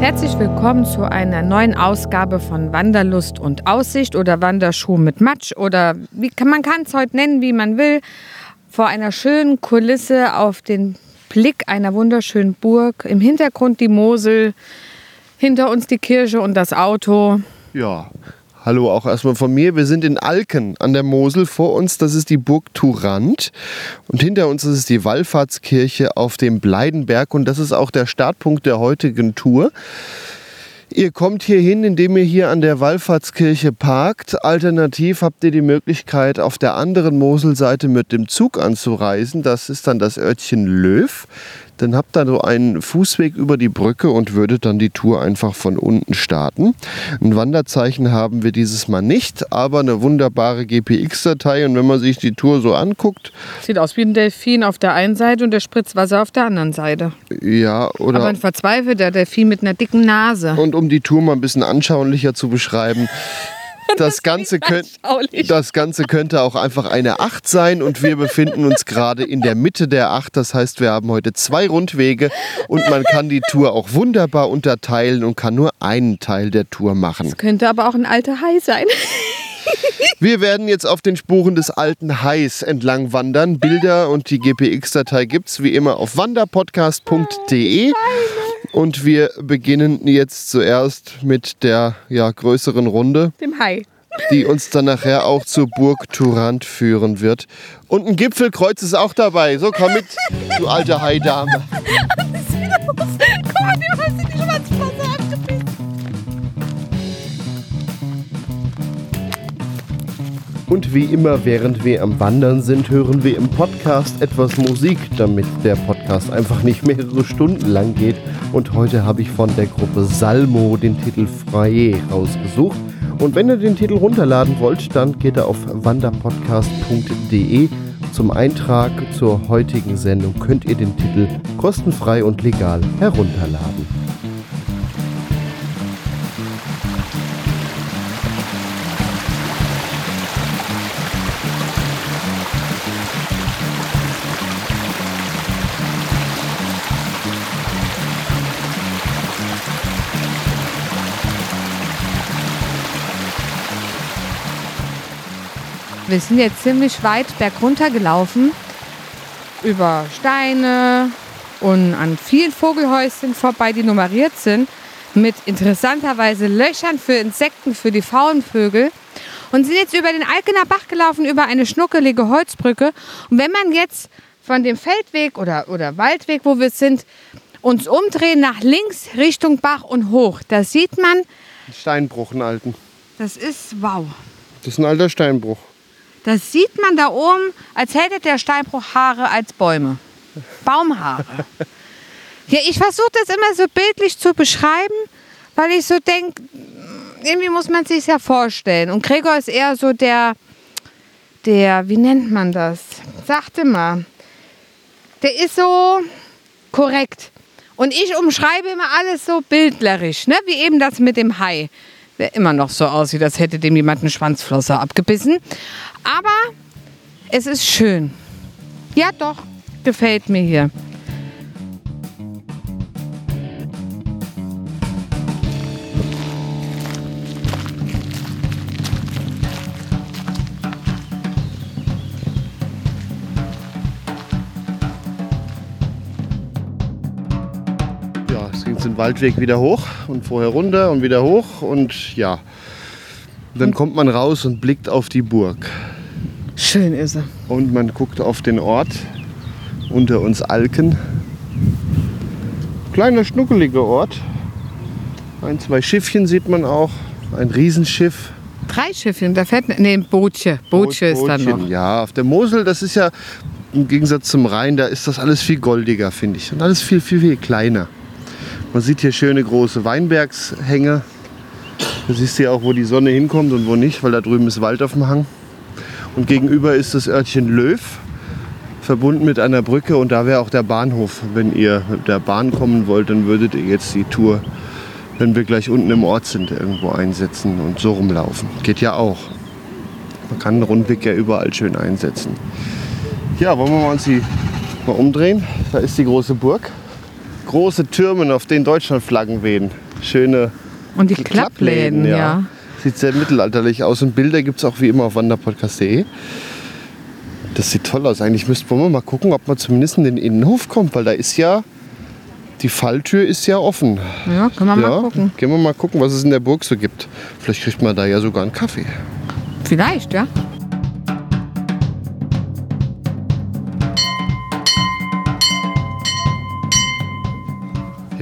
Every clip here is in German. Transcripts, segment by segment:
Herzlich willkommen zu einer neuen Ausgabe von Wanderlust und Aussicht oder Wanderschuh mit Matsch oder wie kann, man kann es heute nennen, wie man will. Vor einer schönen Kulisse auf den Blick einer wunderschönen Burg. Im Hintergrund die Mosel, hinter uns die Kirche und das Auto. Ja, hallo auch erstmal von mir. Wir sind in Alken an der Mosel. Vor uns, das ist die Burg Turant. Und hinter uns ist es die Wallfahrtskirche auf dem Bleidenberg. Und das ist auch der Startpunkt der heutigen Tour. Ihr kommt hier hin, indem ihr hier an der Wallfahrtskirche parkt. Alternativ habt ihr die Möglichkeit, auf der anderen Moselseite mit dem Zug anzureisen. Das ist dann das Örtchen Löw. Dann habt ihr so einen Fußweg über die Brücke und würdet dann die Tour einfach von unten starten. Ein Wanderzeichen haben wir dieses Mal nicht, aber eine wunderbare GPX-Datei. Und wenn man sich die Tour so anguckt, Sieht aus wie ein Delfin auf der einen Seite und der Spritzwasser auf der anderen Seite. ja, oder. Aber ein verzweifelter Delfin mit einer dicken Nase. Und um die Tour mal ein bisschen anschaulicher zu beschreiben, das, Ganze könnt, das Ganze könnte auch einfach eine 8 sein und wir befinden uns gerade in der Mitte der 8. Das heißt, wir haben heute zwei Rundwege und man kann die Tour auch wunderbar unterteilen und kann nur einen Teil der Tour machen. Könnte aber auch ein alter Hai sein. Wir werden jetzt auf den Spuren des alten Hais entlang wandern. Bilder und die GPX-Datei gibt's wie immer auf wanderpodcast.de. Und wir beginnen jetzt zuerst mit der ja, größeren Runde. Dem Hai. die uns dann nachher auch zur Burg Turant führen wird. Und ein Gipfelkreuz ist auch dabei. So, komm mit, du alte Haidame. Mal, wie hast du die Schwanzflosse abgebissen. Und wie immer, während wir am Wandern sind, hören wir im Podcast etwas Musik, damit der Podcast einfach nicht mehrere Stunden lang geht. Und heute habe ich von der Gruppe Salmo den Titel Fraye rausgesucht. Und wenn ihr den Titel runterladen wollt, dann geht ihr auf wanderpodcast.de. Zum Eintrag zur heutigen Sendung könnt ihr den Titel kostenfrei und legal herunterladen. Wir sind jetzt ziemlich weit bergunter gelaufen. Über Steine und an vielen Vogelhäuschen vorbei, die nummeriert sind. Mit interessanterweise Löchern für Insekten, für die Faunvögel. Und sind jetzt über den Alkener Bach gelaufen, über eine schnuckelige Holzbrücke. Und wenn man jetzt von dem Feldweg oder, oder Waldweg, wo wir sind, uns umdrehen nach links Richtung Bach und hoch, da sieht man, Steinbruch, einen alten. das ist wow. Das ist ein alter Steinbruch. Das sieht man da oben, als hätte der Steinbruch Haare als Bäume. Baumhaare. Ja, ich versuche das immer so bildlich zu beschreiben, weil ich so denke, irgendwie muss man sich ja vorstellen. Und Gregor ist eher so der, der, wie nennt man das? Sagte mal. Der ist so korrekt. Und ich umschreibe immer alles so bildlerisch, ne? wie eben das mit dem Hai. Der immer noch so aussieht, als hätte dem jemand eine Schwanzflosse abgebissen. Aber es ist schön. Ja, doch, gefällt mir hier. Ja, es ging den Waldweg wieder hoch und vorher runter und wieder hoch und ja. Dann kommt man raus und blickt auf die Burg. Schön ist er. Und man guckt auf den Ort unter uns Alken. Kleiner schnuckeliger Ort. Ein, zwei Schiffchen sieht man auch. Ein Riesenschiff. Drei Schiffchen, da fährt. Nee, ein Bootchen. Bootchen ist da noch. Ja, auf der Mosel, das ist ja im Gegensatz zum Rhein, da ist das alles viel goldiger, finde ich. Und alles viel, viel, viel kleiner. Man sieht hier schöne große Weinbergshänge. Da siehst du ja auch, wo die Sonne hinkommt und wo nicht, weil da drüben ist Wald auf dem Hang. Und gegenüber ist das Örtchen Löw, verbunden mit einer Brücke und da wäre auch der Bahnhof. Wenn ihr mit der Bahn kommen wollt, dann würdet ihr jetzt die Tour, wenn wir gleich unten im Ort sind, irgendwo einsetzen und so rumlaufen. Geht ja auch. Man kann einen Rundweg ja überall schön einsetzen. Ja, wollen wir uns die mal umdrehen? Da ist die große Burg. Große Türme, auf denen Deutschlandflaggen wehen. Schöne Und die Klappläden, ja. Sieht sehr mittelalterlich aus und Bilder gibt es auch wie immer auf wanderpodcast.de. Das sieht toll aus. Eigentlich müssten wir mal gucken, ob man zumindest in den Innenhof kommt, weil da ist ja, die Falltür ist ja offen. Ja, können wir ja, mal gucken. Gehen wir mal gucken, was es in der Burg so gibt. Vielleicht kriegt man da ja sogar einen Kaffee. Vielleicht, ja.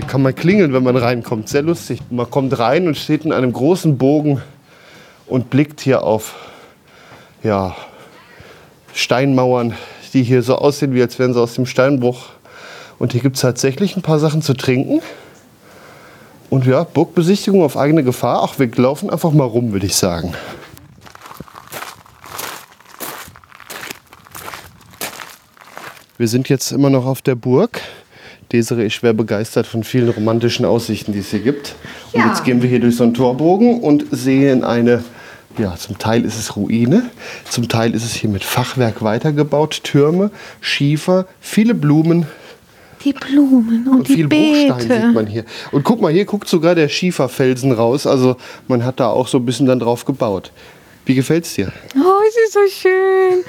Kann man klingeln, wenn man reinkommt. Sehr lustig. Man kommt rein und steht in einem großen Bogen und blickt hier auf ja, Steinmauern, die hier so aussehen, wie als wären sie aus dem Steinbruch. Und hier gibt es tatsächlich ein paar Sachen zu trinken. Und ja, Burgbesichtigung auf eigene Gefahr. Ach, wir laufen einfach mal rum, würde ich sagen. Wir sind jetzt immer noch auf der Burg. Desiree ist schwer begeistert von vielen romantischen Aussichten, die es hier gibt. Und Ja. jetzt gehen wir hier durch so einen Torbogen und sehen eine, ja, zum Teil ist es Ruine, zum Teil ist es hier mit Fachwerk weitergebaut, Türme, Schiefer, viele Blumen Die Blumen und, und die viel Bruchstein sieht Beete. man hier. Und guck mal, hier guckt sogar der Schieferfelsen raus. Also man hat da auch so ein bisschen dann drauf gebaut. Wie gefällt's dir? Oh, es ist so schön.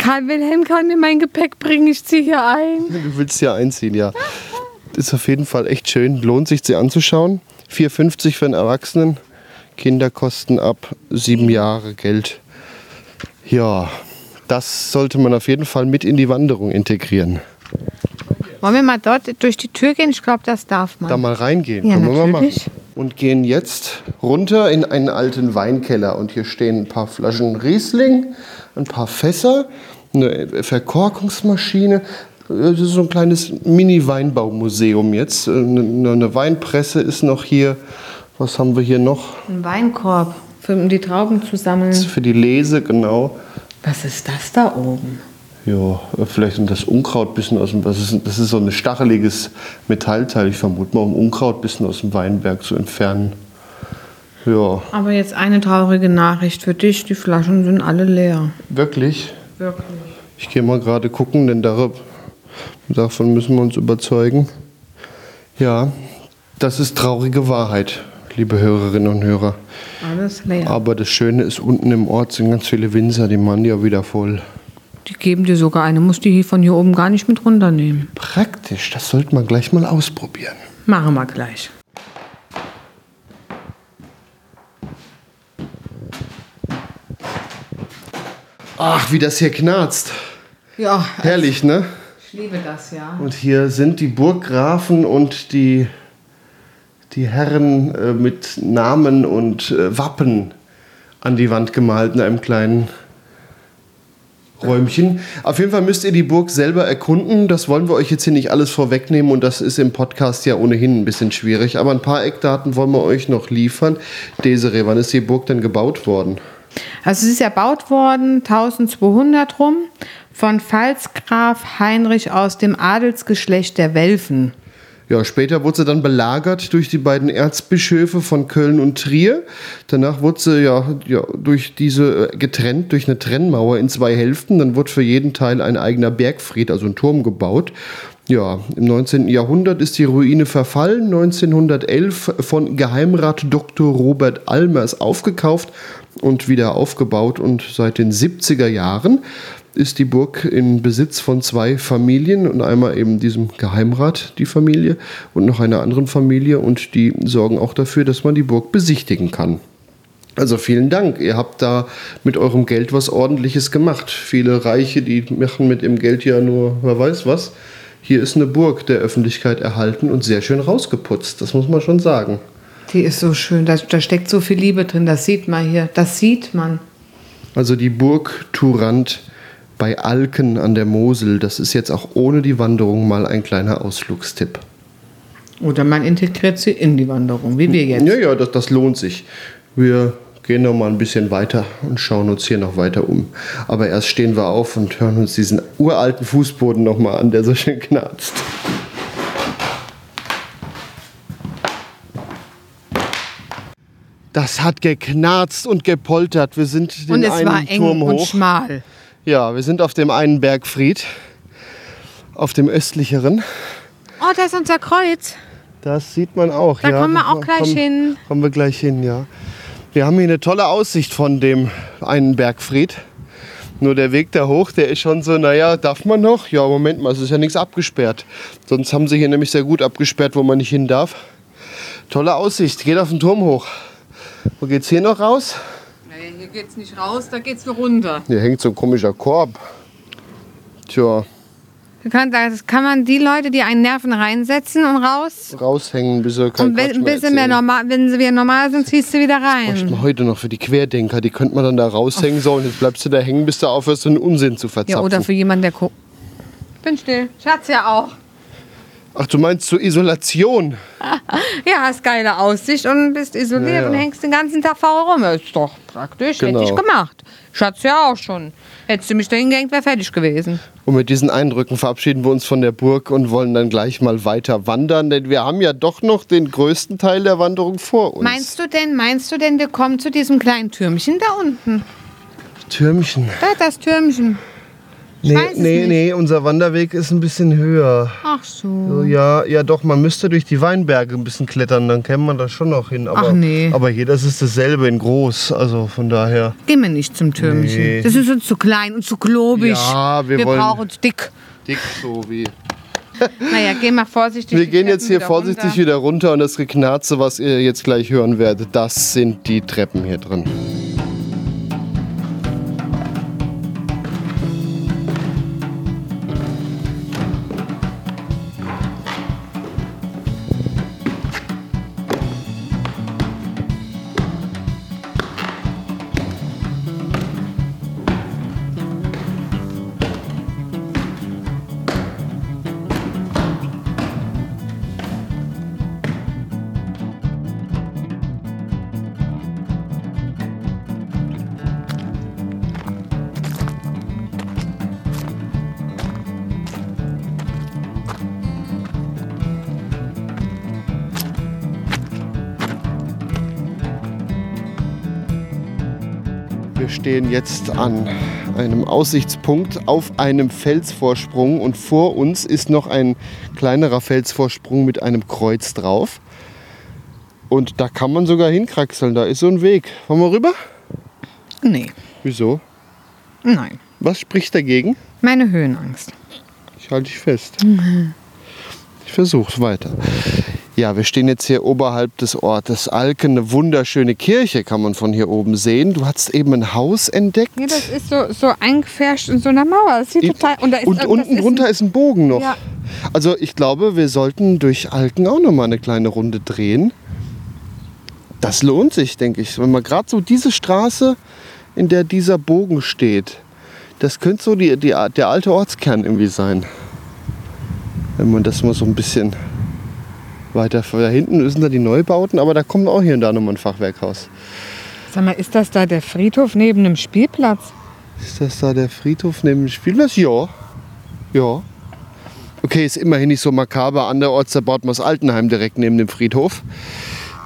Karl Wilhelm kann mir mein Gepäck bringen. Ich ziehe hier ein. Du willst hier einziehen, ja. Ist auf jeden Fall echt schön. Lohnt sich, sie anzuschauen. 4,50 für einen Erwachsenen. Kinder kosten ab sieben Jahre Geld. Ja, das sollte man auf jeden Fall mit in die Wanderung integrieren. Wollen wir mal dort durch die Tür gehen? Ich glaube, das darf man. Da mal reingehen. Ja, Können wir mal machen. natürlich. Und gehen jetzt runter in einen alten Weinkeller. Und hier stehen ein paar Flaschen Riesling, ein paar Fässer, eine Verkorkungsmaschine. Das ist so ein kleines Mini-Weinbaumuseum jetzt. Eine Weinpresse ist noch hier. Was haben wir hier noch? Ein Weinkorb, um die Trauben zu sammeln. Für die Lese, genau. Was ist das da oben? Ja, vielleicht um das Unkraut ein bisschen aus dem. Das ist, das ist so ein stacheliges Metallteil, ich vermute mal, um Unkraut ein bisschen aus dem Weinberg zu entfernen. Ja, Aber jetzt eine traurige Nachricht für dich. Die Flaschen sind alle leer. wirklich. Wirklich. Ich gehe mal gerade gucken, denn davon müssen wir uns überzeugen. Ja, das ist traurige Wahrheit, liebe Hörerinnen und Hörer. Alles leer. Aber das Schöne ist, unten im Ort sind ganz viele Winzer, die machen ja wieder voll. Die geben dir sogar eine. Musst die von hier oben gar nicht mit runternehmen. Praktisch, das sollte man gleich mal ausprobieren. Machen wir gleich. Ach, wie das hier knarzt. Ja, Herrlich, ne? ich liebe das, ja. Und hier sind die Burggrafen und die, die Herren äh, mit Namen und äh, Wappen an die Wand gemalt in einem kleinen Räumchen. Auf jeden Fall müsst ihr die Burg selber erkunden. Das wollen wir euch jetzt hier nicht alles vorwegnehmen und das ist im Podcast ja ohnehin ein bisschen schwierig. Aber ein paar Eckdaten wollen wir euch noch liefern. Desiree, wann ist die Burg denn gebaut worden? Also es ist erbaut worden 1200 rum von Pfalzgraf Heinrich aus dem Adelsgeschlecht der Welfen. Ja, später wurde sie dann belagert durch die beiden Erzbischöfe von Köln und Trier. Danach wurde sie ja, ja durch diese äh, getrennt, durch eine Trennmauer in zwei Hälften. Dann wurde für jeden Teil ein eigener Bergfried, also ein Turm gebaut. Ja, im 19. Jahrhundert ist die Ruine verfallen. 1911 von Geheimrat Dr. Robert Almers aufgekauft und wieder aufgebaut. Und seit den 70er Jahren ist die Burg in Besitz von zwei Familien und einmal eben diesem Geheimrat, die Familie, und noch einer anderen Familie. Und die sorgen auch dafür, dass man die Burg besichtigen kann. Also vielen Dank. Ihr habt da mit eurem Geld was Ordentliches gemacht. Viele Reiche, die machen mit dem Geld ja nur, wer weiß was. Hier ist eine Burg der Öffentlichkeit erhalten und sehr schön rausgeputzt. Das muss man schon sagen. Die ist so schön, da, da steckt so viel Liebe drin, das sieht man hier, das sieht man. Also die Burg Turant bei Alken an der Mosel. Das ist jetzt auch ohne die Wanderung mal ein kleiner Ausflugstipp. Oder man integriert sie in die Wanderung, wie wir jetzt. Ja, ja, das, das lohnt sich. Wir gehen noch mal ein bisschen weiter und schauen uns hier noch weiter um. Aber erst stehen wir auf und hören uns diesen uralten Fußboden noch mal an, der so schön knarzt. Das hat geknarzt und gepoltert. Wir sind den Und es einen war eng Turm und hoch. schmal. Ja, wir sind auf dem einen Bergfried, auf dem östlicheren. Oh, da ist unser Kreuz. Das sieht man auch. Da ja. kommen wir auch gleich kommen, hin. Kommen wir gleich hin, ja. Wir haben hier eine tolle Aussicht von dem einen Bergfried. Nur der Weg da hoch, der ist schon so, naja, darf man noch? Ja, Moment mal, es ist ja nichts abgesperrt. Sonst haben sie hier nämlich sehr gut abgesperrt, wo man nicht hin darf. Tolle Aussicht, geht auf den Turm hoch. Wo geht's hier noch raus? Hier geht's nicht raus, da geht's nur runter. Hier hängt so ein komischer Korb. Tja, kann, das kann man die Leute, die einen Nerven reinsetzen und raus. raushängen, bis er kein Und wenn, mehr bis sie mehr normal, wenn sie wieder normal sind, ziehst du wieder rein. wir heute noch für die Querdenker. Die könnte man dann da raushängen. So, und jetzt bleibst du da hängen, bis du aufhörst, so einen Unsinn zu verzapfen. Ja, oder für jemanden, der guckt. Bin still. Schatz ja auch. Ach, du meinst zur Isolation? Ja, hast geile Aussicht und bist isoliert Ja, ja. und hängst den ganzen Tag faul rum. Ist doch praktisch. Genau. Hätte ich gemacht. Schatz ja auch schon. Hättest du mich da hingehängt, wäre fertig gewesen. Und mit diesen Eindrücken verabschieden wir uns von der Burg und wollen dann gleich mal weiter wandern, denn wir haben ja doch noch den größten Teil der Wanderung vor uns. Meinst du denn, meinst du denn, wir kommen zu diesem kleinen Türmchen da unten? Türmchen? Da, das Türmchen. Nee, weiß es nee, nicht. nee, unser Wanderweg ist ein bisschen höher. Ach So, ja, ja, doch, man müsste durch die Weinberge ein bisschen klettern, dann käme man da schon noch hin. Aber, Ach, nee. aber hier, das ist dasselbe in groß, also von daher. Gehen wir nicht zum Türmchen. Nee. Das ist uns zu klein und zu klobig. Ja, wir wollen- brauchen es dick. Dick so wie. Naja, geh mal vorsichtig. Wir gehen jetzt hier wieder vorsichtig runter. wieder runter und das Geknarze, was ihr jetzt gleich hören werdet, das sind die Treppen hier drin. Stehen jetzt an einem Aussichtspunkt auf einem Felsvorsprung und vor uns ist noch ein kleinerer Felsvorsprung mit einem Kreuz drauf. Und da kann man sogar hinkraxeln, da ist so ein Weg. Wollen wir rüber? Nee, Wieso? nein. Was spricht dagegen? Meine Höhenangst. Ich halte dich fest. Ich versuche weiter. Ja, wir stehen jetzt hier oberhalb des Ortes Alken. Eine wunderschöne Kirche kann man von hier oben sehen. Du hast eben ein Haus entdeckt. Ja, das ist so, so eingefärscht in so einer Mauer. Das sieht total. Und, da ist, Und unten ist drunter ein, ist ein Bogen noch. Ja. Also ich glaube, wir sollten durch Alken auch noch mal eine kleine Runde drehen. Das lohnt sich, denke ich. Wenn man gerade so diese Straße, in der dieser Bogen steht, das könnte so die, die, der alte Ortskern irgendwie sein. Wenn man das mal so ein bisschen weiter da hinten sind da die Neubauten, aber da kommt auch hier und da nochmal ein Fachwerkhaus. Sag mal, ist das da der Friedhof neben dem Spielplatz? Ist das da der Friedhof neben dem Spielplatz? Ja. Ja. Okay, ist immerhin nicht so makaber. Anderorts, da baut man das Altenheim direkt neben dem Friedhof.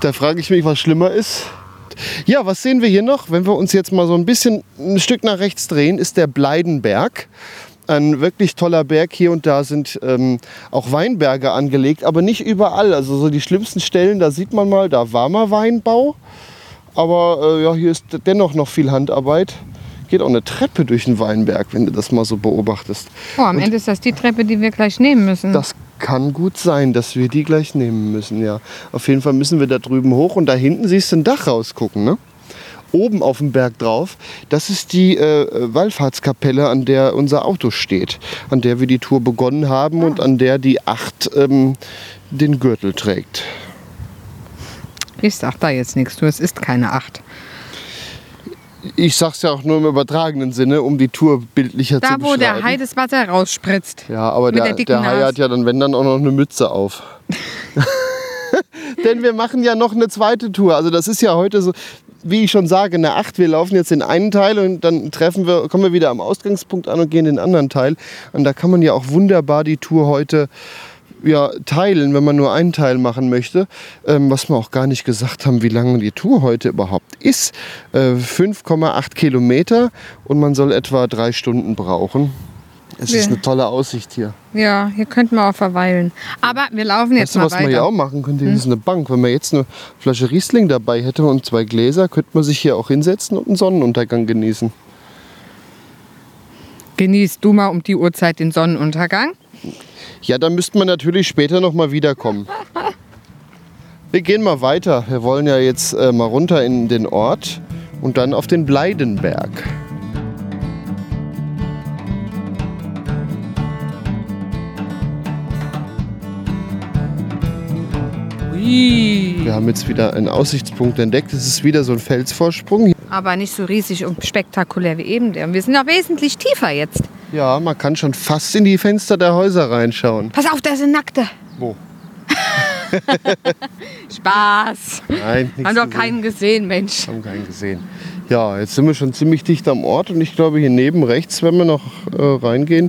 Da frage ich mich, was schlimmer ist. Ja, was sehen wir hier noch? Wenn wir uns jetzt mal so ein bisschen ein Stück nach rechts drehen, ist der Bleidenberg. Ein wirklich toller Berg. Hier und da sind ähm, auch Weinberge angelegt, aber nicht überall. Also so die schlimmsten Stellen, da sieht man mal, da war mal Weinbau. Aber äh, ja, hier ist dennoch noch viel Handarbeit. Geht auch eine Treppe durch den Weinberg, wenn du das mal so beobachtest. Oh, am Ende ist das die Treppe, die wir gleich nehmen müssen. Das kann gut sein, dass wir die gleich nehmen müssen, ja. Auf jeden Fall müssen wir da drüben hoch und da hinten siehst du ein Dach rausgucken, ne? Oben auf dem Berg drauf, das ist die äh, Wallfahrtskapelle, an der unser Auto steht, an der wir die Tour begonnen haben und an der die Acht ähm, den Gürtel trägt. ich sag da jetzt nichts, du, es ist keine Acht. Ich sag's ja auch nur im übertragenen Sinne, um die Tour bildlicher Da, zu wo beschreiben. der Hai das Wasser rausspritzt. Ja, aber der, der der Hai Nase. hat ja dann, wenn dann, auch noch eine Mütze auf. Denn wir machen ja noch eine zweite Tour. Also das ist ja heute so, wie ich schon sage, eine Acht. Wir laufen jetzt den einen Teil und dann treffen wir, kommen wir wieder am Ausgangspunkt an und gehen den anderen Teil. Und da kann man ja auch wunderbar die Tour heute ja, teilen, wenn man nur einen Teil machen möchte. Ähm, was wir auch gar nicht gesagt haben, wie lange die Tour heute überhaupt ist. Äh, 5,8 Kilometer und man soll etwa drei Stunden brauchen. Es ist eine tolle Aussicht hier. Ja, hier könnten wir auch verweilen. Aber wir laufen jetzt Weißt du, mal was man hier weiter. auch machen könnte? Hier ist eine Bank. Wenn man jetzt eine Flasche Riesling dabei hätte und zwei Gläser, könnte man sich hier auch hinsetzen und einen Sonnenuntergang genießen. Genießt du mal um die Uhrzeit den Sonnenuntergang. Ja, dann müsste man natürlich später noch mal wiederkommen. Wir gehen mal weiter. Wir wollen ja jetzt äh, mal runter in den Ort und dann auf den Bleidenberg. Ui. Wir haben jetzt wieder einen Aussichtspunkt entdeckt. Es ist wieder so ein Felsvorsprung. Aber nicht so riesig und spektakulär wie eben der. Und wir sind ja wesentlich tiefer jetzt. Ja, man kann schon fast in die Fenster der Häuser reinschauen. Pass auf, da sind Nackte. Wo? Spaß. Nein, nichts Haben doch keinen gesehen, Mensch. Haben keinen gesehen. Ja, jetzt sind wir schon ziemlich dicht am Ort und ich glaube hier neben rechts, wenn wir noch äh, reingehen,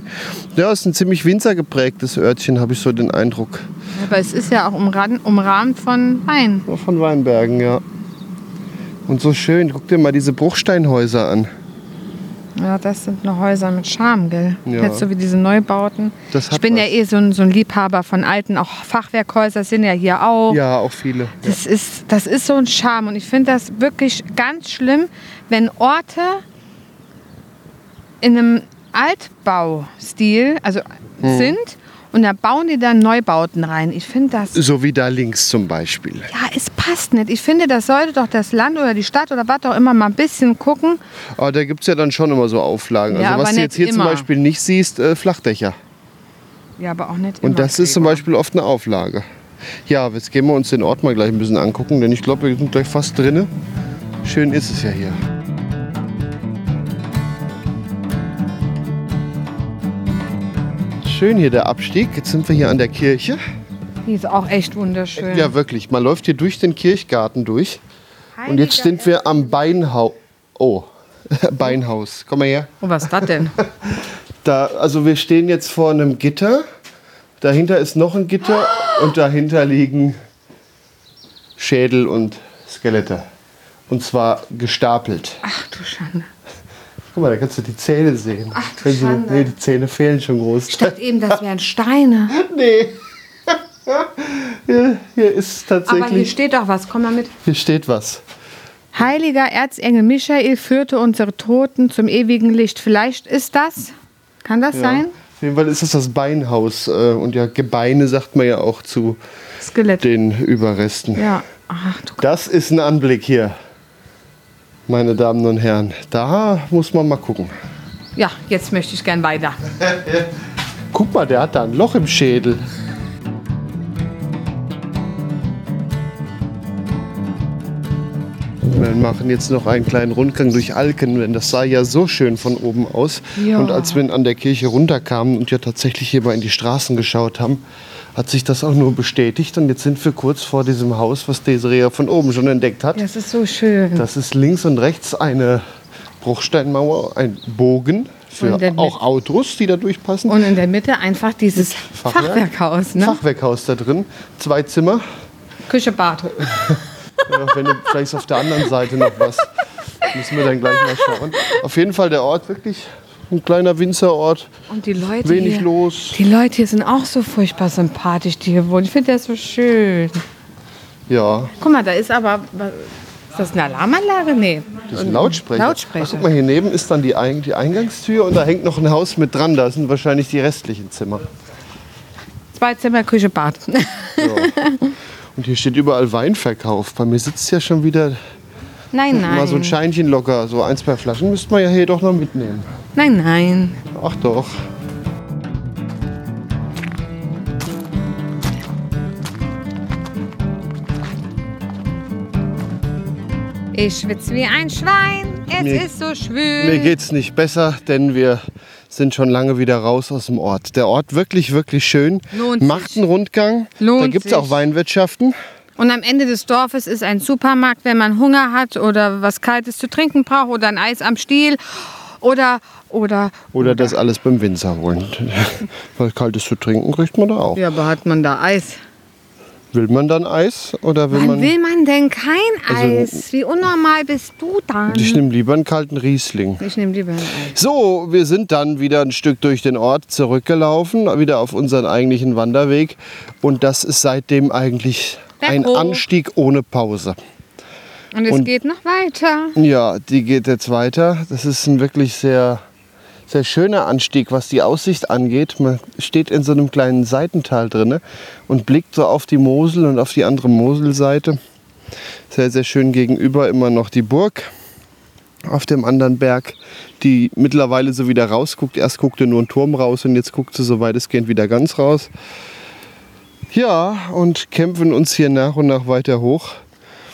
ja, ist ein ziemlich winzergeprägtes Örtchen, habe ich so den Eindruck. Aber es ist ja auch umrahmt, von Wein. Von Weinbergen, ja. Und so schön, guck dir mal diese Bruchsteinhäuser an. Ja, das sind noch Häuser mit Charme, gell? Ja. Jetzt so wie diese Neubauten. Ich bin ja was. eh so ein, so ein Liebhaber von alten, auch Fachwerkhäuser sind ja hier auch. Ja, auch viele. Ja. Das, ist, das ist so ein Charme und ich finde das wirklich ganz schlimm, wenn Orte in einem Altbaustil also Hm. sind und da bauen die dann Neubauten rein. Ich finde das, So wie da links zum Beispiel. ja, es passt nicht. Ich finde, das sollte doch das Land oder die Stadt oder was auch immer mal ein bisschen gucken. Aber da gibt es ja dann schon immer so Auflagen. Ja, also was du jetzt hier zum immer. Beispiel nicht siehst, äh, Flachdächer. Ja, aber auch nicht Und immer, das ist zum. Beispiel oft eine Auflage. Ja, jetzt gehen wir uns den Ort mal gleich ein bisschen angucken, denn ich glaube, wir sind gleich fast drinne. Schön ist es ja hier. Schön hier der Abstieg. Jetzt sind wir hier an der Kirche. Die ist auch echt wunderschön. Ja, wirklich. Man läuft hier durch den Kirchgarten durch. Und jetzt sind wir am Beinhaus. Oh, Beinhaus. Komm mal her. Oh, was ist das denn? Da, also wir stehen jetzt vor einem Gitter. Dahinter ist noch ein Gitter und dahinter liegen Schädel und Skelette. Und zwar gestapelt. Ach du Schande. Guck mal, da kannst du die Zähne sehen. Ach du Wenn Schande. Nee, die Zähne fehlen schon groß. Ich dachte eben, das wären Steine. Nee. hier, hier ist Aber hier tatsächlich. steht doch was. Komm mal mit. Hier steht was. Heiliger Erzengel Michael führte unsere Toten zum ewigen Licht. Vielleicht ist das. Kann das sein? Auf jeden Fall ist das das Beinhaus. äh, Und ja, Gebeine sagt man ja auch zu Skelett. den Überresten. Ja. Ach du Das ist ein Anblick hier, meine Damen und Herren. Da muss man mal gucken. Ja, jetzt möchte ich gern weiter. Guck mal, der hat da ein Loch im Schädel. Wir machen jetzt noch einen kleinen Rundgang durch Alken, denn das sah ja so schön von oben aus. Ja. Und als wir an der Kirche runterkamen und ja tatsächlich hier mal in die Straßen geschaut haben, hat sich das auch nur bestätigt. Und jetzt sind wir kurz vor diesem Haus, was Desiree ja von oben schon entdeckt hat. Das ist so schön. Das ist links und rechts eine Bruchsteinmauer, ein Bogen für auch Autos, die da durchpassen. Und in der Mitte einfach dieses Fachwerk. Fachwerkhaus. Ne? Fachwerkhaus da drin, zwei Zimmer. Küche, Bad. Ja, wenn du, vielleicht ist auf der anderen Seite noch was. Müssen wir dann gleich mal schauen. Auf jeden Fall der Ort wirklich ein kleiner Winzerort. Und die Leute Wenig hier, los. Die Leute hier sind auch so furchtbar sympathisch, die hier wohnen. Ich finde das so schön. Ja, Guck mal, da ist aber... Ist das eine Alarmanlage? Nee. das ist ein Lautsprecher. Lautsprecher. Ach, guck mal, hier neben ist dann die, Eing die Eingangstür und da hängt noch ein Haus mit dran. Da sind wahrscheinlich die restlichen Zimmer. Zwei Zimmer, Küche, Bad. Und hier steht überall Weinverkauf. Bei mir sitzt ja schon wieder Nein, nein. mal so ein Scheinchen locker. So ein, zwei Flaschen müsste man ja hier doch noch mitnehmen. Nein, nein. Ach doch. Ich schwitz wie ein Schwein Es Mir- ist so schwül. Mir geht's nicht besser, denn wir sind schon lange wieder raus aus dem Ort. Der Ort wirklich, wirklich schön. Lohnt Macht sich. einen Rundgang. Lohnt da gibt's sich. auch Weinwirtschaften. Und am Ende des Dorfes ist ein Supermarkt, wenn man Hunger hat oder was Kaltes zu trinken braucht oder ein Eis am Stiel oder oder Oder das alles beim Winzer holen. Was Kaltes zu trinken kriegt man da auch. ja, aber hat man da Eis? Will man dann Eis oder will Wann man... will man denn kein Also- Eis? Wie unnormal bist du dann? Ich nehme lieber einen kalten Riesling. Ich nehme lieber ein Eis. So, wir sind dann wieder ein Stück durch den Ort zurückgelaufen, wieder auf unseren eigentlichen Wanderweg. Und das ist seitdem eigentlich ein. Anstieg ohne Pause. Und es Und- geht noch weiter. Ja, die geht jetzt weiter. Das ist ein wirklich sehr, sehr schöner Anstieg, was die Aussicht angeht. Man steht in so einem kleinen Seitental drinne und blickt so auf die Mosel und auf die andere Moselseite. Sehr, sehr schön gegenüber immer noch die Burg auf dem anderen Berg, die mittlerweile so wieder rausguckt. Erst guckte nur ein Turm raus und jetzt guckt sie so weitestgehend wieder ganz raus. Ja, und kämpfen uns hier nach und nach weiter hoch.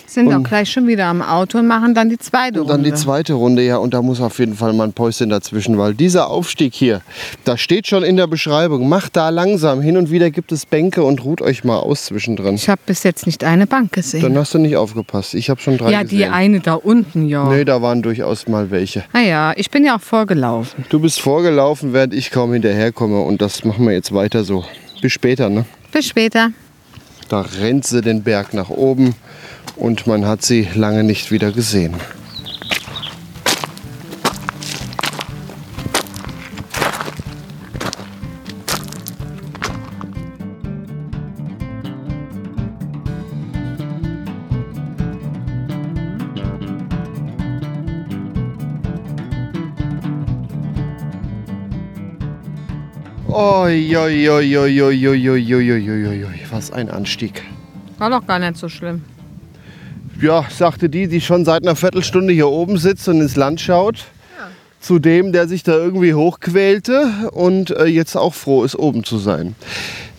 Sind Und- auch gleich schon wieder am Auto und machen dann die zweite Und dann die Runde. zweite Runde, ja, und da muss auf jeden Fall mal ein Päuschen dazwischen, weil dieser Aufstieg hier, da steht schon in der Beschreibung, macht da langsam, hin und wieder gibt es Bänke und ruht euch mal aus zwischendrin. Ich habe bis jetzt nicht eine Bank gesehen. Dann hast du nicht aufgepasst, ich habe schon drei ja, die gesehen. eine da unten, ja. Nee, da waren durchaus mal welche. Naja, ich bin ja auch vorgelaufen. Du bist vorgelaufen, während ich kaum hinterherkomme und das machen wir jetzt weiter so. Bis später, ne? Bis später. Da rennt sie den Berg nach oben und man hat sie lange nicht wieder gesehen. Was ein Anstieg. War doch gar nicht so schlimm. Ja, sagte die, die schon seit einer Viertelstunde hier oben sitzt und ins Land schaut. Zu dem, der sich da irgendwie hochquälte und äh, jetzt auch froh ist, oben zu sein.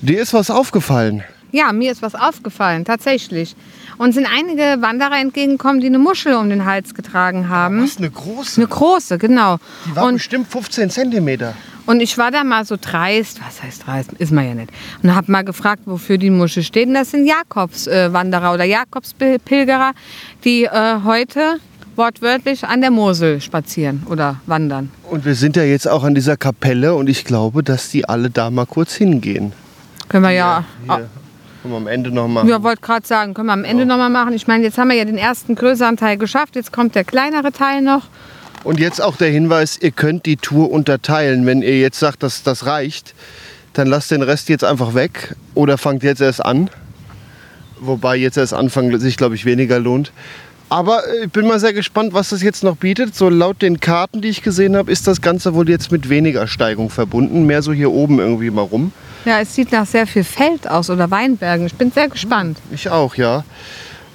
Dir ist was aufgefallen. Ja, mir ist was aufgefallen, tatsächlich. Uns sind einige Wanderer entgegengekommen, die eine Muschel um den Hals getragen haben. Was eine große. Eine große, genau. Die war Und, bestimmt 15 Zentimeter. Und ich war da mal so dreist, was heißt dreist, ist man ja nicht. Und habe mal gefragt, wofür die Muschel steht. Und das sind Jakobswanderer oder Jakobspilgerer, die äh, heute wortwörtlich an der Mosel spazieren oder wandern. Und wir sind ja jetzt auch an dieser Kapelle und ich glaube, dass die alle da mal kurz hingehen. Können wir ja. Hier. Können wir am Ende noch machen. Ja, wollte gerade sagen, können wir am Ende noch mal machen. Ich meine, jetzt haben wir ja den ersten größeren Teil geschafft. Jetzt kommt der kleinere Teil noch. Und jetzt auch der Hinweis, ihr könnt die Tour unterteilen. Wenn ihr jetzt sagt, dass das reicht, dann lasst den Rest jetzt einfach weg oder fangt jetzt erst an. Wobei jetzt erst anfangen sich, glaube ich, weniger lohnt. Aber äh, ich bin mal sehr gespannt, was das jetzt noch bietet. So laut den Karten, die ich gesehen habe, ist das Ganze wohl jetzt mit weniger Steigung verbunden. Mehr so hier oben irgendwie mal rum. Ja, es sieht nach sehr viel Feld aus oder Weinbergen. Ich bin sehr gespannt. Ich auch, ja.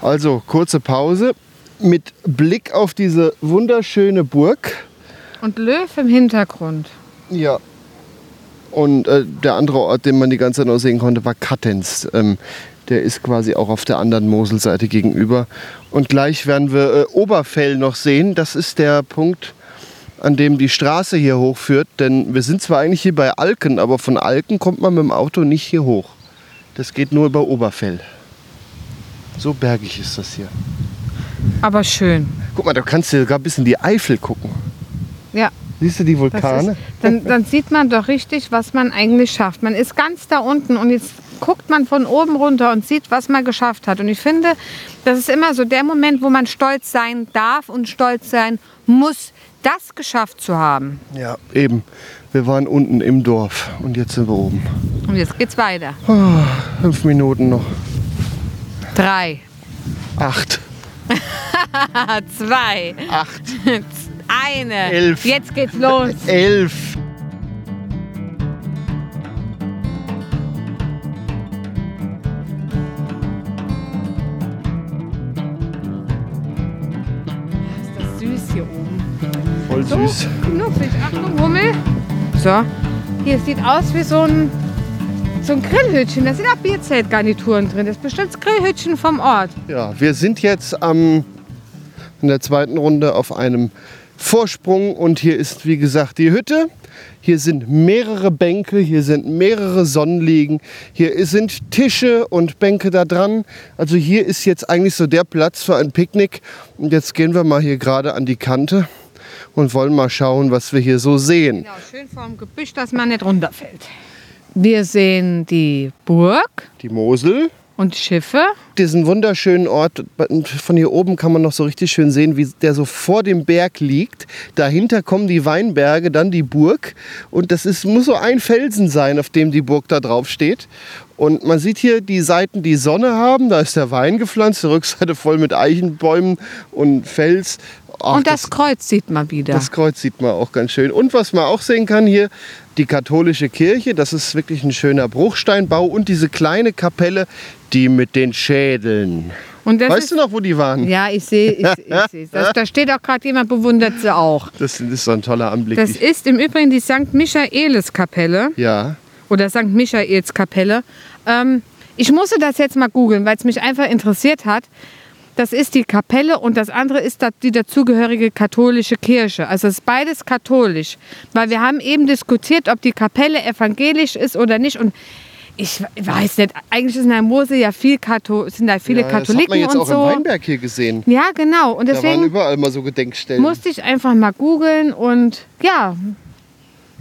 Also kurze Pause mit Blick auf diese wunderschöne Burg. Und Löw im Hintergrund. Ja. Und äh, der andere Ort, den man die ganze Zeit noch sehen konnte, war Kattenz. Ähm, der ist quasi auch auf der anderen Moselseite gegenüber. Und gleich werden wir äh, Oberfell noch sehen. Das ist der Punkt, an dem die Straße hier hochführt. Denn wir sind zwar eigentlich hier bei Alken, aber von Alken kommt man mit dem Auto nicht hier hoch. Das geht nur über Oberfell. So bergig ist das hier. Aber schön. Guck mal, da kannst du sogar bis in die Eifel gucken. Ja. Siehst du die Vulkane? ist, dann, dann sieht man doch richtig, was man eigentlich schafft. Man ist ganz da unten und jetzt guckt man von oben runter und sieht, was man geschafft hat. Und ich finde, das ist immer so der Moment, wo man stolz sein darf und stolz sein muss, das geschafft zu haben. Ja, eben. Wir waren unten im Dorf und jetzt sind wir oben. Und jetzt geht's weiter. Fünf Minuten noch. Drei, Acht. zwei, Acht. eine. Elf. Jetzt geht's los. Elf. Ist das süß hier oben. Voll So süß. knuffig. Achtung, Hummel. So, hier sieht aus wie so ein, so ein Grillhütchen. Da sind auch Bierzeltgarnituren drin. Das ist bestimmt das Grillhütchen vom Ort. Ja, wir sind jetzt am in der zweiten Runde auf einem Vorsprung. Und hier ist, wie gesagt, die Hütte. Hier sind mehrere Bänke, hier sind mehrere Sonnenliegen, hier sind Tische und Bänke da dran. Also hier ist jetzt eigentlich so der Platz für ein Picknick. Und jetzt gehen wir mal hier gerade an die Kante und wollen mal schauen, was wir hier so sehen. Genau, schön vorm Gebüsch, dass man nicht runterfällt. Wir sehen die Burg Die Mosel, und Schiffe. diesen wunderschönen Ort. Von hier oben kann man noch so richtig schön sehen, wie der so vor dem Berg liegt. Dahinter kommen die Weinberge, dann die Burg. Und das ist, muss so ein Felsen sein, auf dem die Burg da drauf steht. Und man sieht hier die Seiten, die Sonne haben. Da ist der Wein gepflanzt, die Rückseite voll mit Eichenbäumen und Fels. Ach, und das, Kreuz sieht man wieder. das Kreuz sieht man auch ganz schön. Und was man auch sehen kann hier, die katholische Kirche, das ist wirklich ein schöner Bruchsteinbau und diese kleine Kapelle, die mit den Schädeln. und das Weißt ist, du noch, wo die waren? Ja, ich sehe, ich, ich. Das, da steht auch gerade jemand, bewundert sie auch. Das ist so ein toller Anblick. Das ist im Übrigen die St. Michaelis-Kapelle ja, oder St. Michaels-Kapelle. Ähm, ich musste das jetzt mal googeln, weil es mich einfach interessiert hat. Das ist die Kapelle und das andere ist die dazugehörige katholische Kirche. Also es ist beides katholisch. Weil wir haben eben diskutiert, ob die Kapelle evangelisch ist oder nicht. Und ich weiß nicht, eigentlich ist in der Mosel ja viel Katho sind da viele ja, das hat Katholiken man jetzt und auch so. im Weinberg hier gesehen. Ja, genau. Und Da waren deswegen überall mal so Gedenkstellen. musste ich einfach mal googeln und ja,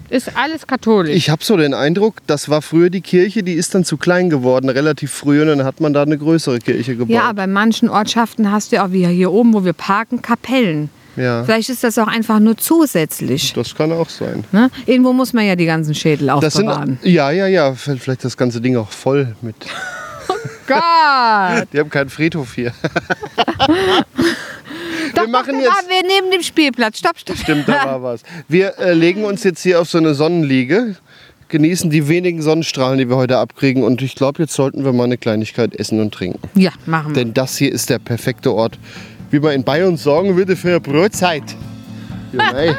ist alles katholisch. ich habe so den Eindruck, das war früher die Kirche, die ist dann zu klein geworden, relativ früh, und dann hat man da eine größere Kirche gebaut. ja, aber in manchen Ortschaften hast du ja auch wie hier oben, wo wir parken, Kapellen. Ja, Vielleicht ist das auch einfach nur zusätzlich. das kann auch sein. Ne? Irgendwo muss man ja die ganzen Schädel Das sind, aufbewahren. ja, ja, ja, vielleicht das ganze Ding auch voll mit. Gott! Die haben keinen Friedhof hier. Doch, machen doch, jetzt- da, wir neben dem Spielplatz. Stopp, stopp. Stimmt, da war was. Wir äh, legen uns jetzt hier auf so eine Sonnenliege, genießen die wenigen Sonnenstrahlen, die wir heute abkriegen. Und ich glaube, jetzt sollten wir mal eine Kleinigkeit essen und trinken. Ja, machen wir. Denn das hier ist der perfekte Ort, wie man in Bayern sagen würde, für eine Brotzeit. Ja,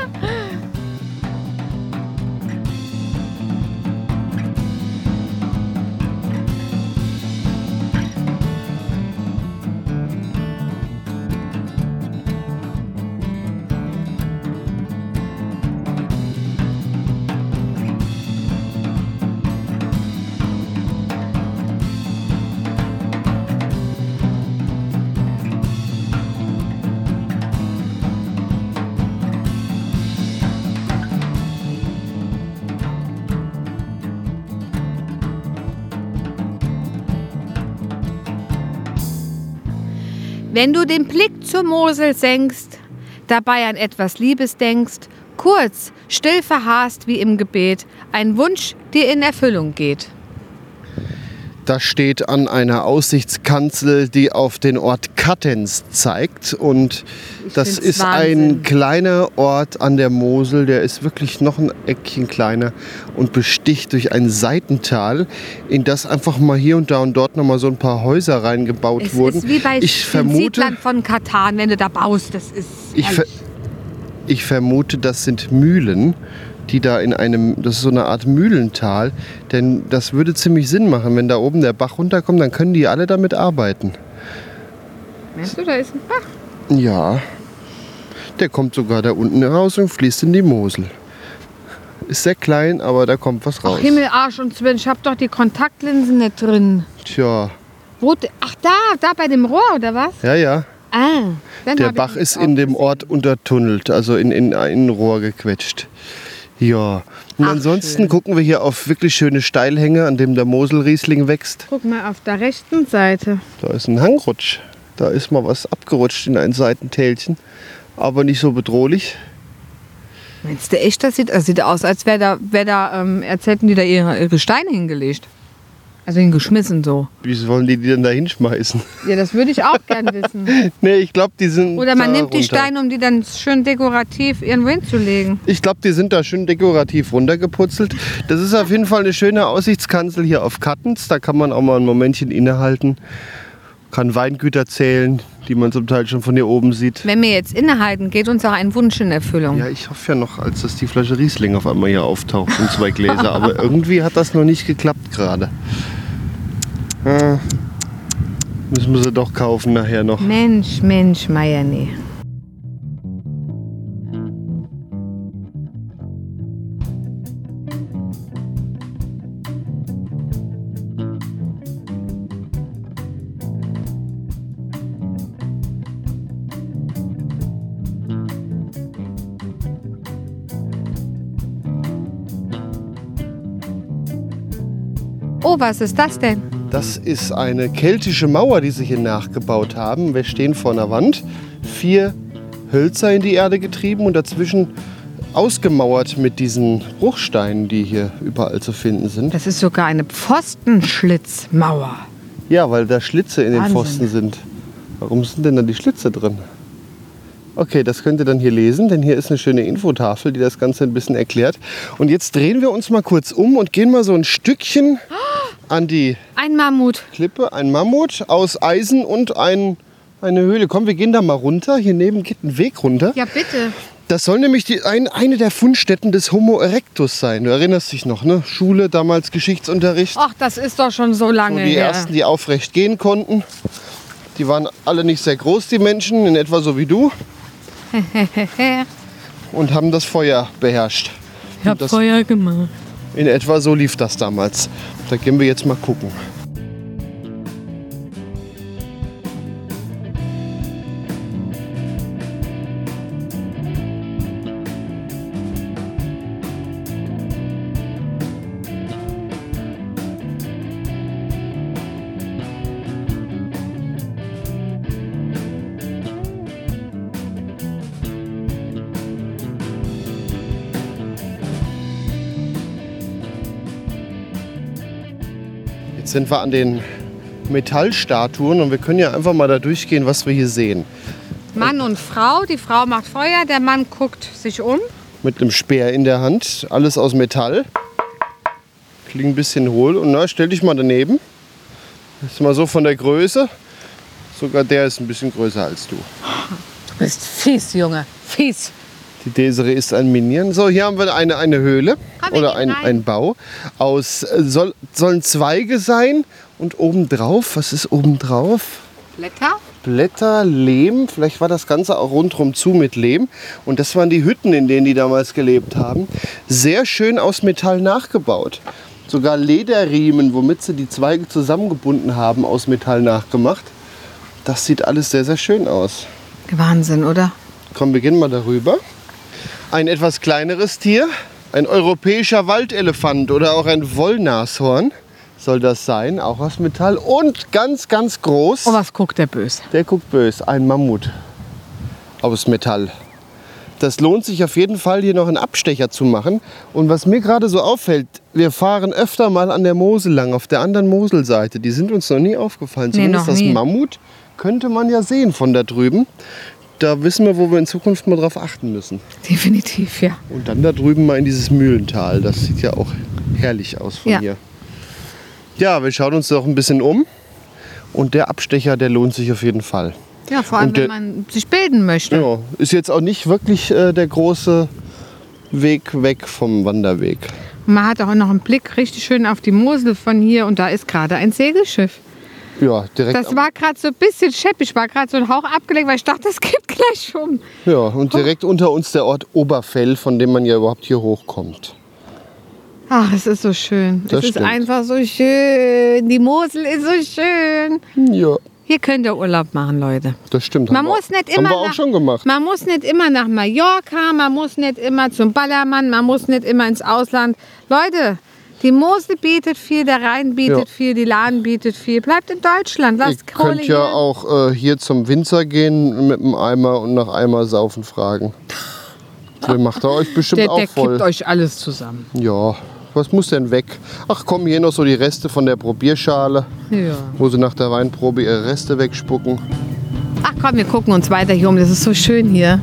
Wenn du den Blick zur Mosel senkst, dabei an etwas Liebes denkst, kurz, still verharrst wie im Gebet, ein Wunsch dir in Erfüllung geht. Das steht an einer Aussichtskanzel, die auf den Ort Kattens zeigt. Und das ist Wahnsinn. ein kleiner Ort an der Mosel. Der ist wirklich noch ein Eckchen kleiner und besticht durch ein Seitental, in das einfach mal hier und da und dort noch mal so ein paar Häuser reingebaut Es wurden. ist wie bei ich vermute, Siedland von Katan, wenn du da baust. Das ist ich, ver ich vermute, das sind Mühlen, die da in einem, das ist so eine Art Mühlental. Denn das würde ziemlich Sinn machen, wenn da oben der Bach runterkommt, dann können die alle damit arbeiten. Meinst du, da ist ein Bach? Ja, der kommt sogar da unten raus und fließt in die Mosel. Ist sehr klein, aber da kommt was raus. Ach, Himmel, Arsch und Zwirn, ich hab doch die Kontaktlinsen nicht drin. Tja, Wo, ach, da, da bei dem Rohr, oder was? ja, ja. Ah, Der Bach ist in dem. Ort untertunnelt, also in, in ein Rohr gequetscht. Ja, und Ach, ansonsten schön. gucken wir hier auf wirklich schöne Steilhänge, an dem der Moselriesling wächst. Guck mal auf der rechten Seite. Da ist ein Hangrutsch. Da ist mal was abgerutscht in ein Seitentälchen. Aber nicht so bedrohlich. Meinst du echt, das sieht, das sieht aus, als wäre da, wär da ähm, als hätten die da ihre, ihre Steine hingelegt. Also hingeschmissen so. Wie wollen die die denn da hinschmeißen? Ja, das würde ich auch gern wissen. nee, ich glaube, die sind. Oder man nimmt die runter. Steine, um die dann schön dekorativ irgendwo hinzulegen. Ich glaube, die sind da schön dekorativ runtergeputzelt. Das ist auf jeden Fall eine schöne Aussichtskanzel hier auf Kattens. Da kann man auch mal ein Momentchen innehalten. Kann Weingüter zählen, die man zum Teil schon von hier oben sieht. Wenn wir jetzt innehalten, geht uns auch ein Wunsch in Erfüllung. Ja, ich hoffe ja noch, als dass die Flasche Riesling auf einmal hier auftaucht und zwei Gläser. Aber irgendwie hat das noch nicht geklappt gerade. Ah, müssen wir sie doch kaufen nachher noch. Mensch, Mensch, Meier, nee. Was ist das denn? Das ist eine keltische Mauer, die sie hier nachgebaut haben. Wir stehen vor einer Wand, vier Hölzer in die Erde getrieben und dazwischen ausgemauert mit diesen Bruchsteinen, die hier überall zu finden sind. Das ist sogar eine Pfostenschlitzmauer. Ja, weil da Schlitze in den Wahnsinn. Pfosten sind. Warum sind denn da die Schlitze drin? Okay, das könnt ihr dann hier lesen, denn hier ist eine schöne Infotafel, die das Ganze ein bisschen erklärt. Und jetzt drehen wir uns mal kurz um und gehen mal so ein Stückchen an die Ein Mammut. Klippe. Ein Mammut aus Eisen und ein, eine Höhle. Komm, wir gehen da mal runter. Hier neben geht ein Weg runter. Ja, bitte. Das soll nämlich die, ein, eine der Fundstätten des Homo erectus sein. Du erinnerst dich noch, ne? Schule, damals Geschichtsunterricht. Ach, das ist doch schon so So lange die her. ersten, die aufrecht gehen konnten. Die waren alle nicht sehr groß, die Menschen, in etwa so wie du. und haben das Feuer beherrscht. Ich hab das- Feuer gemacht. In etwa so lief das damals. Da gehen wir jetzt mal gucken. Sind wir an den Metallstatuen und wir können ja einfach mal da durchgehen, was wir hier sehen. Mann und Frau. Die Frau macht Feuer, der Mann guckt sich um. Mit einem Speer in der Hand, alles aus Metall. Klingt ein bisschen hohl und na, stell dich mal daneben. Das ist mal so von der Größe. Sogar der ist ein bisschen größer als du. Du bist fies, Junge. Fies. Die Desiree ist ein Minion. So, hier haben wir eine, eine Höhle Komm, wir oder ein, rein. ein Bau. Aus, äh, soll, sollen Zweige sein und obendrauf, was ist obendrauf? Blätter? Blätter, Lehm, vielleicht war das Ganze auch rundherum zu mit Lehm. Und das waren die Hütten, in denen die damals gelebt haben. Sehr schön aus Metall nachgebaut. Sogar Lederriemen, womit sie die Zweige zusammengebunden haben, aus Metall nachgemacht. Das sieht alles sehr, sehr schön aus. Wahnsinn, oder? Komm, wir gehen mal darüber. Ein etwas kleineres Tier, ein europäischer Waldelefant oder auch ein Wollnashorn soll das sein, auch aus Metall. Und ganz, ganz groß. Oh, was guckt der böse? Der guckt böse. Ein Mammut aus Metall. Das lohnt sich auf jeden Fall, hier noch einen Abstecher zu machen. Und was mir gerade so auffällt, wir fahren öfter mal an der Mosel lang, auf der anderen Moselseite. Die sind uns noch nie aufgefallen. Nee, Zumindest noch das nie. Mammut könnte man ja sehen von da drüben. Da wissen wir, wo wir in Zukunft mal drauf achten müssen. Definitiv, ja. Und dann da drüben mal in dieses Mühlental. Das sieht ja auch herrlich aus von Ja. hier. Ja, wir schauen uns doch ein bisschen um. Und der Abstecher, der lohnt sich auf jeden Fall. Ja, vor allem, der- wenn man sich bilden möchte. Ja, ist jetzt auch nicht wirklich äh, der große Weg weg vom Wanderweg. Man hat auch noch einen Blick richtig schön auf die Mosel von hier und da ist gerade ein Segelschiff. Ja, direkt. Das war gerade so ein bisschen scheppig, war gerade so ein Hauch abgelenkt, weil ich dachte, das geht gleich um. ja, und direkt unter uns der Ort Oberfell, von dem man ja überhaupt hier hochkommt. Ach, es ist so schön. Das es ist stimmt. einfach so schön. Die Mosel ist so schön. Ja, Hier könnt ihr Urlaub machen, Leute. das stimmt. Man haben wir- muss nicht haben immer wir auch nach- schon gemacht. Man muss nicht immer nach Mallorca, man muss nicht immer zum Ballermann, man muss nicht immer ins Ausland. Leute, die Mosel bietet viel, der Rhein bietet Ja. viel, die Lahn bietet viel. Bleibt in Deutschland, Ihr lasst Kohle könnt ja hier. auch äh, hier zum Winzer gehen mit dem Eimer und nach Eimer saufen fragen. Der macht er euch bestimmt Der, auch der voll. kippt euch alles zusammen. Ja, was muss denn weg? Ach komm, hier noch so die Reste von der Probierschale, Ja. wo sie nach der Weinprobe ihre Reste wegspucken. Ach komm, wir gucken uns weiter hier um. Das ist so schön hier.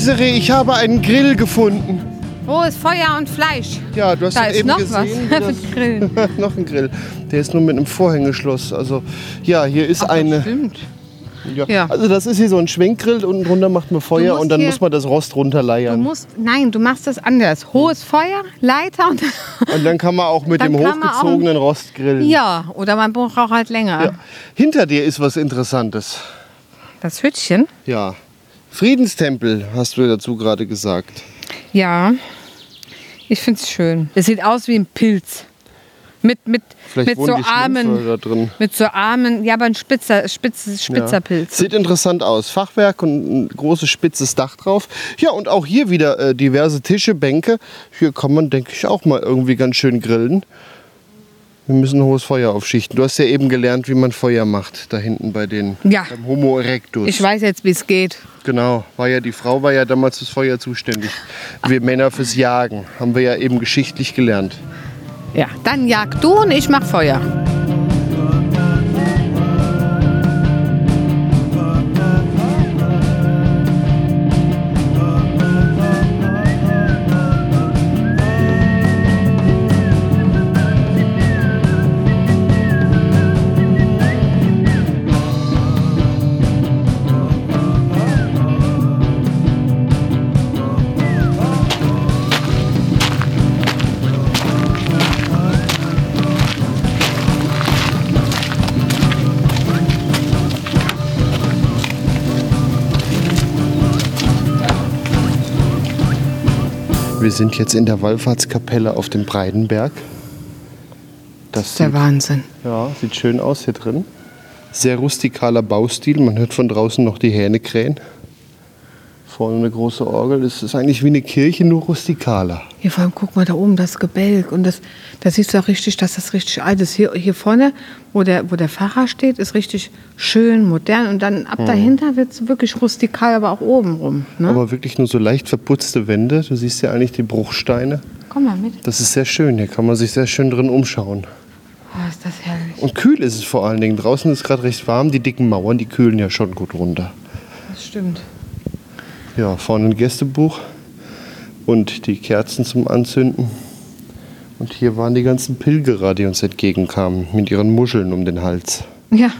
Desiree, ich habe einen Grill gefunden. Wo ist Feuer und Fleisch? Ja, du hast Da ist eben noch gesehen. was. Grill. noch ein Grill. Der ist nur mit einem Vorhängeschloss. Also ja, hier ist eine. Stimmt. Ja. Ja. Also das ist hier so ein Schwenkgrill. Unten drunter macht man Feuer und dann muss man das Rost Du runterleiern. musst, nein, du machst das anders. Hohes Feuer, Leiter und. Und dann kann man auch mit dem man auch- hochgezogenen Rost grillen. ja, oder man braucht auch halt länger. Ja. Hinter dir ist was Interessantes. Das Hütchen. Ja. Friedenstempel, hast du dazu gerade gesagt. Ja, ich finde es schön. Es sieht aus wie ein Pilz. Mit, mit, Vielleicht mit so Armen. Mit so Armen, ja, aber ein spitzer, spitz, spitzer Ja. Pilz. Sieht interessant aus. Fachwerk und ein großes spitzes Dach drauf. Ja, und auch hier wieder äh, diverse Tische, Bänke. Hier kann man, denke ich, auch mal irgendwie ganz schön grillen. Wir müssen ein hohes Feuer aufschichten. Du hast ja eben gelernt, wie man Feuer macht, da hinten bei den Ja. beim Homo erectus. Ich weiß jetzt, wie es geht. Genau, war ja die Frau war ja damals fürs Feuer zuständig. Wir Männer fürs Jagen, haben wir ja eben geschichtlich gelernt. Ja, dann jag du und ich mach Feuer. Sind jetzt in der Wallfahrtskapelle auf dem Breidenberg. Das Der sieht, Wahnsinn. ja, sieht schön aus hier drin. Sehr rustikaler Baustil. Man hört von draußen noch die Hähne krähen. Vorne eine große Orgel. Das ist eigentlich wie eine Kirche, nur rustikaler. Hier vor allem, guck mal da oben, das Gebälk. Und das, da siehst du auch richtig, dass das richtig alt ist. Hier, hier vorne, wo der, wo der Pfarrer steht, ist richtig schön, modern. Und dann ab dahinter wird es wirklich rustikal, aber auch oben rum. Ne? Aber wirklich nur so leicht verputzte Wände. Du siehst ja eigentlich die Bruchsteine. Komm mal mit. Das ist sehr schön. Hier kann man sich sehr schön drin umschauen. Oh, ist das herrlich. Und kühl ist es vor allen Dingen. Draußen ist gerade recht warm. Die dicken Mauern, die kühlen ja schon gut runter. Das stimmt. Ja, vorne ein Gästebuch und die Kerzen zum Anzünden. Und hier waren die ganzen Pilgerer, die uns entgegenkamen, mit ihren Muscheln um den Hals. Ja.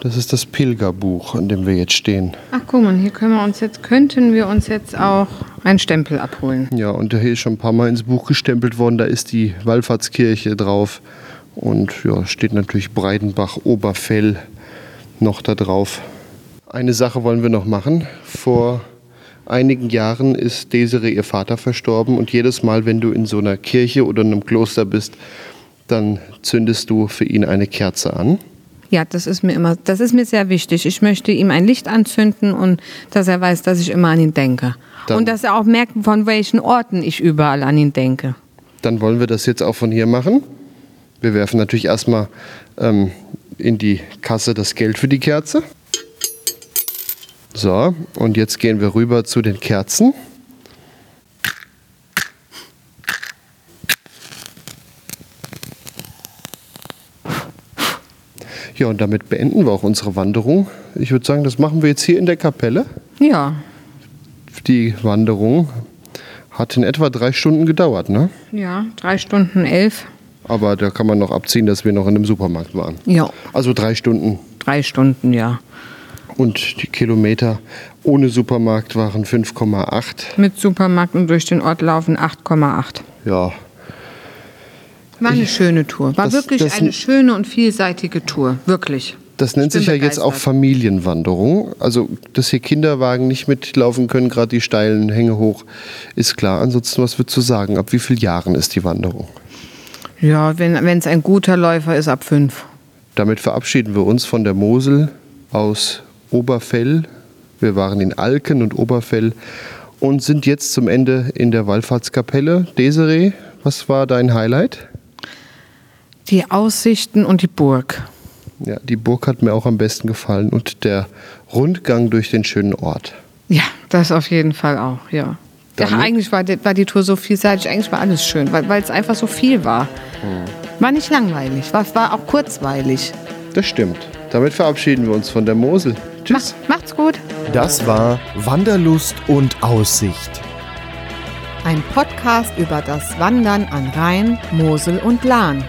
Das ist das Pilgerbuch, an dem wir jetzt stehen. Ach, guck mal, hier können wir uns jetzt, könnten wir uns jetzt auch einen Stempel abholen. Ja, und hier ist schon ein paar Mal ins Buch gestempelt worden. Da ist die Wallfahrtskirche drauf. Und ja, steht natürlich Breidenbach, Oberfell noch da drauf. Eine Sache wollen wir noch machen. Vor einigen Jahren ist Desiree ihr Vater verstorben. Und jedes Mal, wenn du in so einer Kirche oder in einem Kloster bist, dann zündest du für ihn eine Kerze an. Ja, das ist mir immer, das ist mir sehr wichtig. Ich möchte ihm ein Licht anzünden und dass er weiß, dass ich immer an ihn denke. Dann- und dass er auch merkt, von welchen Orten ich überall an ihn denke. Dann wollen wir das jetzt auch von hier machen. Wir werfen natürlich erstmal ähm, in die Kasse das Geld für die Kerze. So, und jetzt gehen wir rüber zu den Kerzen. Ja, und damit beenden wir auch unsere Wanderung. Ich würde sagen, das machen wir jetzt hier in der Kapelle. Ja, Die Wanderung hat in etwa drei Stunden gedauert, ne? ja, drei Stunden elf. Aber da kann man noch abziehen, dass wir noch in einem Supermarkt waren. Ja, Also drei Stunden. drei Stunden, ja. Und die Kilometer ohne Supermarkt waren 5,8. Mit Supermarkt und durch den Ort laufen 8,8. Ja, War eine schöne Tour. War das- wirklich das- eine schöne und vielseitige Tour. Wirklich. das nennt Ich sich ja jetzt auch begeistert. Familienwanderung. Also, dass hier Kinderwagen nicht mitlaufen können, gerade die steilen Hänge hoch, ist klar. Ansonsten, was würdest du sagen? Ab wie vielen Jahren ist die Wanderung? Ja, wenn es ein guter Läufer ist, ab fünf. Damit verabschieden wir uns von der Mosel aus Oberfell. Wir waren in Alken und Oberfell und sind jetzt zum Ende in der Wallfahrtskapelle. Desiree, was war dein Highlight? Die Aussichten und die Burg. Ja, die Burg hat mir auch am besten gefallen und der Rundgang durch den schönen Ort. Ja, das auf jeden Fall auch, ja. Ja, eigentlich war die, war die Tour so vielseitig, eigentlich war alles schön, weil es einfach so viel war. War nicht langweilig, war, war auch kurzweilig. Das stimmt. Damit verabschieden wir uns von der Mosel. Tschüss. Mach, macht's gut. Das war Wanderlust und Aussicht. Ein Podcast über das Wandern an Rhein, Mosel und Lahn.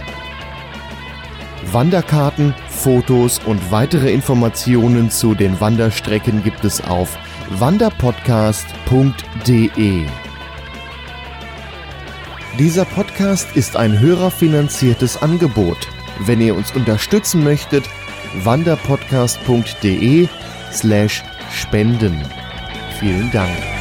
Wanderkarten, Fotos und weitere Informationen zu den Wanderstrecken gibt es auf wanderpodcast.de. Dieser Podcast ist ein hörerfinanziertes Angebot. Wenn ihr uns unterstützen möchtet, wanderpodcast.de slash spenden. Vielen Dank.